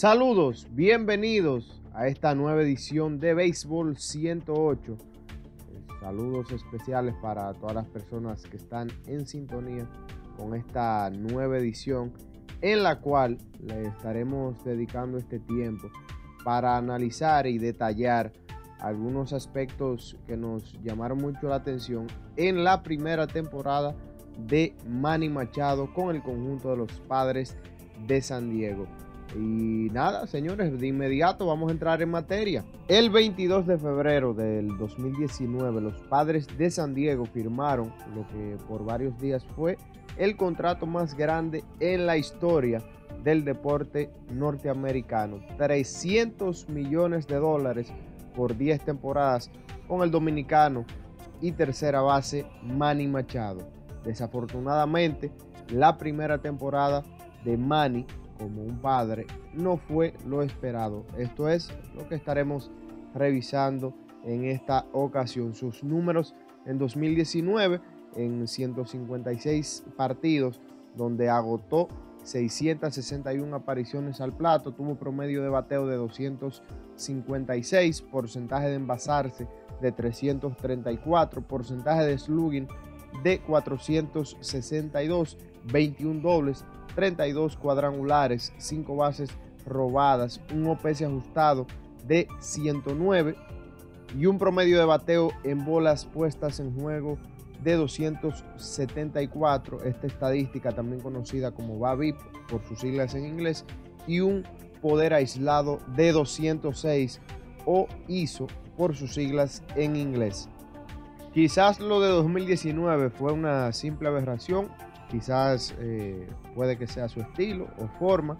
Saludos, bienvenidos a esta nueva edición de Béisbol 108. Saludos especiales para todas las personas que están en sintonía con esta nueva edición en la cual le estaremos dedicando este tiempo para analizar y detallar algunos aspectos que nos llamaron mucho la atención en la primera temporada de Manny Machado con el conjunto de los padres de San Diego. Y nada, señores, de inmediato vamos a entrar en materia. El 22 de febrero del 2019, los padres de San Diego firmaron lo que por varios días fue el contrato más grande en la historia del deporte norteamericano. 300 millones de dólares por 10 temporadas con el dominicano y tercera base Manny Machado. Desafortunadamente, la primera temporada de Manny como un padre no fue lo esperado. Esto es lo que estaremos revisando en esta ocasión. Sus números en 2019 en 156 partidos donde agotó 661 apariciones al plato, tuvo promedio de bateo de 256, porcentaje de envasarse de 334, porcentaje de slugging de 462, 21 dobles, 32 cuadrangulares, 5 bases robadas, un OPS ajustado de 109 y un promedio de bateo en bolas puestas en juego de 274, esta estadística también conocida como BABIP por sus siglas en inglés, y un poder aislado de 206 o ISO por sus siglas en inglés. Quizás lo de 2019 fue una simple aberración, quizás eh, puede que sea su estilo o forma,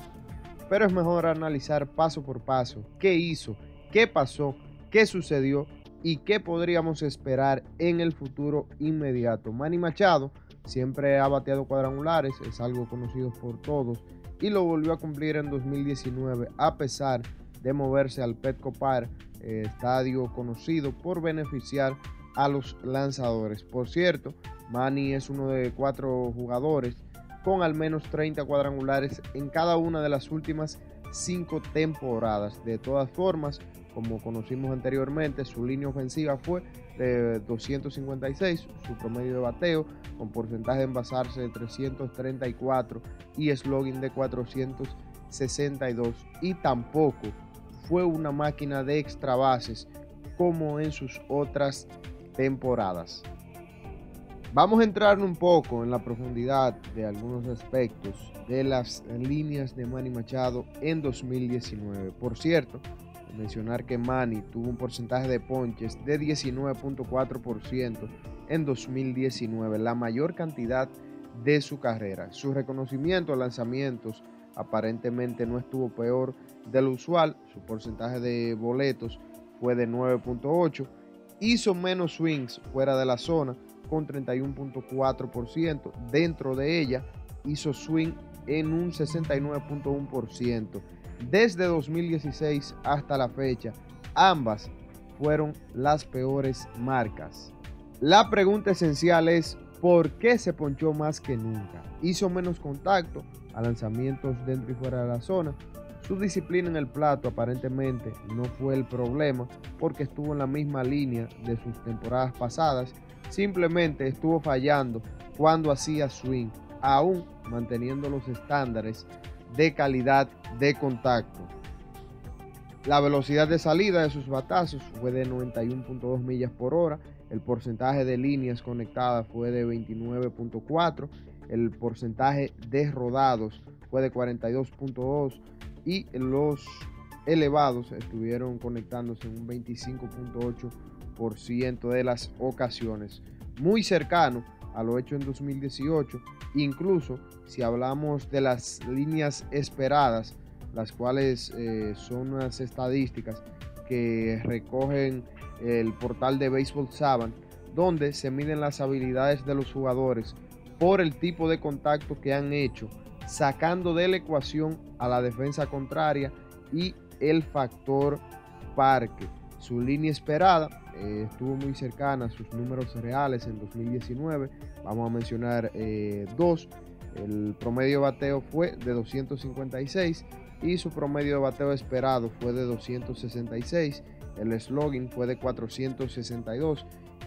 pero es mejor analizar paso por paso qué hizo, qué pasó, qué sucedió y qué podríamos esperar en el futuro inmediato. Manny Machado siempre ha bateado cuadrangulares, es algo conocido por todos y lo volvió a cumplir en 2019 a pesar de moverse al Petco Park, eh, estadio conocido por beneficiar a los lanzadores. Por cierto, Manny es uno de cuatro jugadores con al menos 30 cuadrangulares en cada una de las últimas cinco temporadas. De todas formas, como conocimos anteriormente, su línea ofensiva fue de 256, su promedio de bateo con porcentaje de envasarse de 334 y slogan de 462 y tampoco fue una máquina de extra bases como en sus otras temporadas. Vamos a entrar un poco en la profundidad de algunos aspectos de las líneas de Manny Machado en 2019. Por cierto, mencionar que Manny tuvo un porcentaje de ponches de 19.4% en 2019, la mayor cantidad de su carrera. Su reconocimiento a lanzamientos aparentemente no estuvo peor de lo usual, su porcentaje de boletos fue de 9.8, hizo menos swings fuera de la zona con 31.4%, dentro de ella hizo swing en un 69.1%. Desde 2016 hasta la fecha, ambas fueron las peores marcas. La pregunta esencial es, ¿por qué se ponchó más que nunca? Hizo menos contacto a lanzamientos dentro y fuera de la zona. Su disciplina en el plato aparentemente no fue el problema porque estuvo en la misma línea de sus temporadas pasadas. Simplemente estuvo fallando cuando hacía swing, aún manteniendo los estándares de calidad de contacto. La velocidad de salida de sus batazos fue de 91.2 millas por hora. El porcentaje de líneas conectadas fue de 29.4. El porcentaje de rodados fue de 42.2. Y los elevados estuvieron conectándose en un 25.8% de las ocasiones. Muy cercano a lo hecho en 2018. Incluso si hablamos de las líneas esperadas, las cuales eh, son unas estadísticas que recogen el portal de Baseball Savant, donde se miden las habilidades de los jugadores por el tipo de contacto que han hecho, sacando de la ecuación a la defensa contraria y el factor parque. Su línea esperada eh, estuvo muy cercana a sus números reales en 2019. Vamos a mencionar eh, dos. El promedio bateo fue de 256 y su promedio de bateo esperado fue de 266, el slogan fue de 462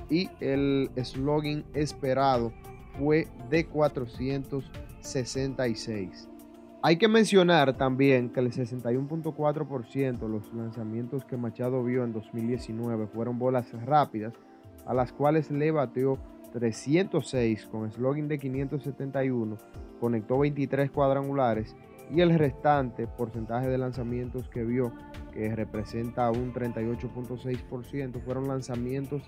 y el slogan esperado fue de 466. Hay que mencionar también que el 61.4% los lanzamientos que Machado vio en 2019 fueron bolas rápidas, a las cuales le bateó 306 con slogan de 571, conectó 23 cuadrangulares y el restante porcentaje de lanzamientos que vio, que representa un 38.6%, fueron lanzamientos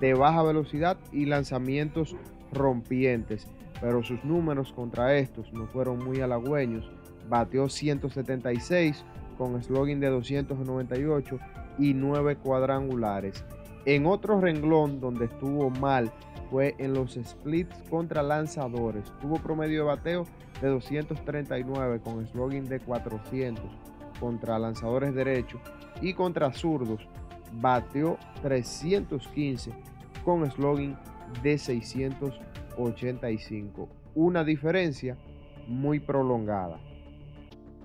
de baja velocidad y lanzamientos rompientes, pero sus números contra estos no fueron muy halagüeños. Bateó 176 con slogan de 298 y 9 cuadrangulares. En otro renglón donde estuvo mal fue en los splits contra lanzadores. Tuvo promedio de bateo de 239 con slogan de 400 contra lanzadores derechos y contra zurdos bateó 315 con slogan de 685. Una diferencia muy prolongada.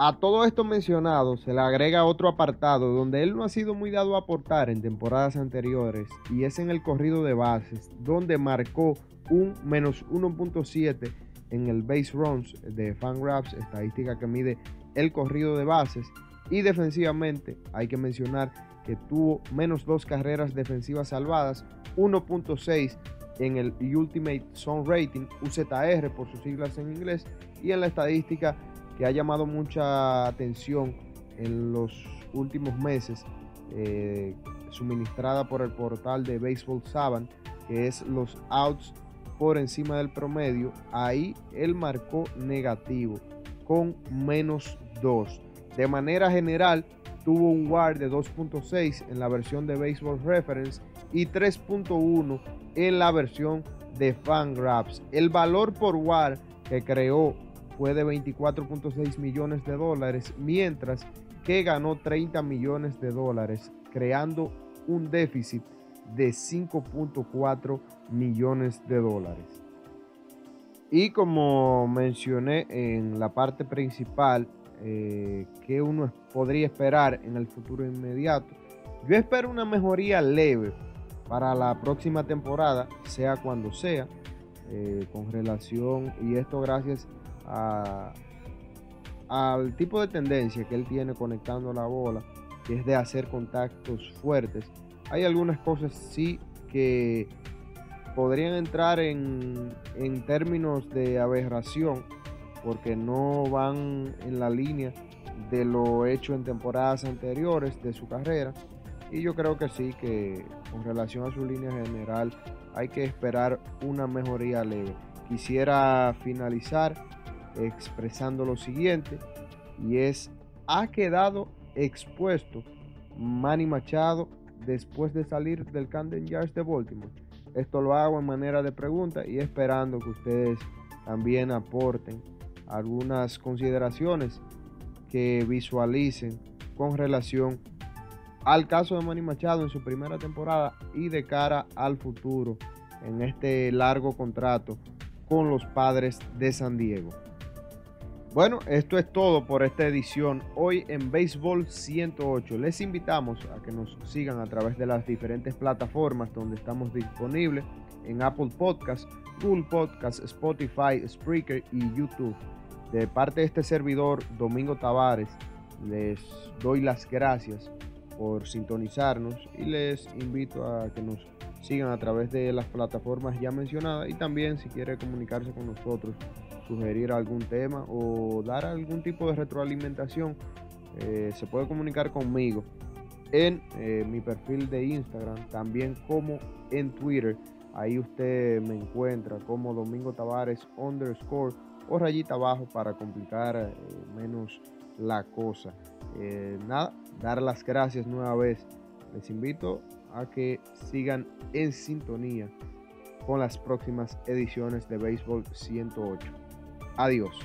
A todo esto mencionado se le agrega otro apartado donde él no ha sido muy dado a aportar en temporadas anteriores y es en el corrido de bases donde marcó un menos 1.7 en el base runs de Fangraphs, estadística que mide el corrido de bases y defensivamente hay que mencionar que tuvo menos dos carreras defensivas salvadas, 1.6 en el Ultimate Zone Rating, UZR por sus siglas en inglés, y en la estadística que ha llamado mucha atención en los últimos meses, eh, suministrada por el portal de Baseball Savant, que es los outs por encima del promedio, ahí él marcó negativo con menos 2. De manera general, tuvo un WAR de 2.6 en la versión de Baseball Reference y 3.1 en la versión de Fangraphs. El valor por WAR que creó fue de 24.6 millones de dólares, mientras que ganó 30 millones de dólares, creando un déficit de 5.4 millones de dólares. Y como mencioné en la parte principal, eh, que uno podría esperar en el futuro inmediato, yo espero una mejoría leve para la próxima temporada, sea cuando sea, eh, con relación, y esto gracias al tipo de tendencia que él tiene conectando la bola, que es de hacer contactos fuertes. Hay algunas cosas sí que podrían entrar en, en términos de aberración, porque no van en la línea de lo hecho en temporadas anteriores de su carrera. Y yo creo que sí, que con relación a su línea general hay que esperar una mejoría leve. Quisiera finalizar expresando lo siguiente y es, ha quedado expuesto Manny Machado después de salir del Camden Yards de Baltimore. Esto lo hago en manera de pregunta y esperando que ustedes también aporten algunas consideraciones que visualicen con relación al caso de Manny Machado en su primera temporada y de cara al futuro en este largo contrato con los padres de San Diego. Bueno, esto es todo por esta edición hoy en Béisbol 108. Les invitamos a que nos sigan a través de las diferentes plataformas donde estamos disponibles en Apple Podcasts, Google Podcasts, Spotify, Spreaker y YouTube. De parte de este servidor, Domingo Tavares, les doy las gracias por sintonizarnos y les invito a que nos sigan a través de las plataformas ya mencionadas y también si quiere comunicarse con nosotros sugerir algún tema o dar algún tipo de retroalimentación, eh, se puede comunicar conmigo en eh, mi perfil de Instagram, también como en Twitter. Ahí usted me encuentra como Domingo Tavares underscore o rayita abajo para complicar eh, menos la cosa. nada, dar las gracias nueva vez. Les invito a que sigan en sintonía con las próximas ediciones de Béisbol 108. Adiós.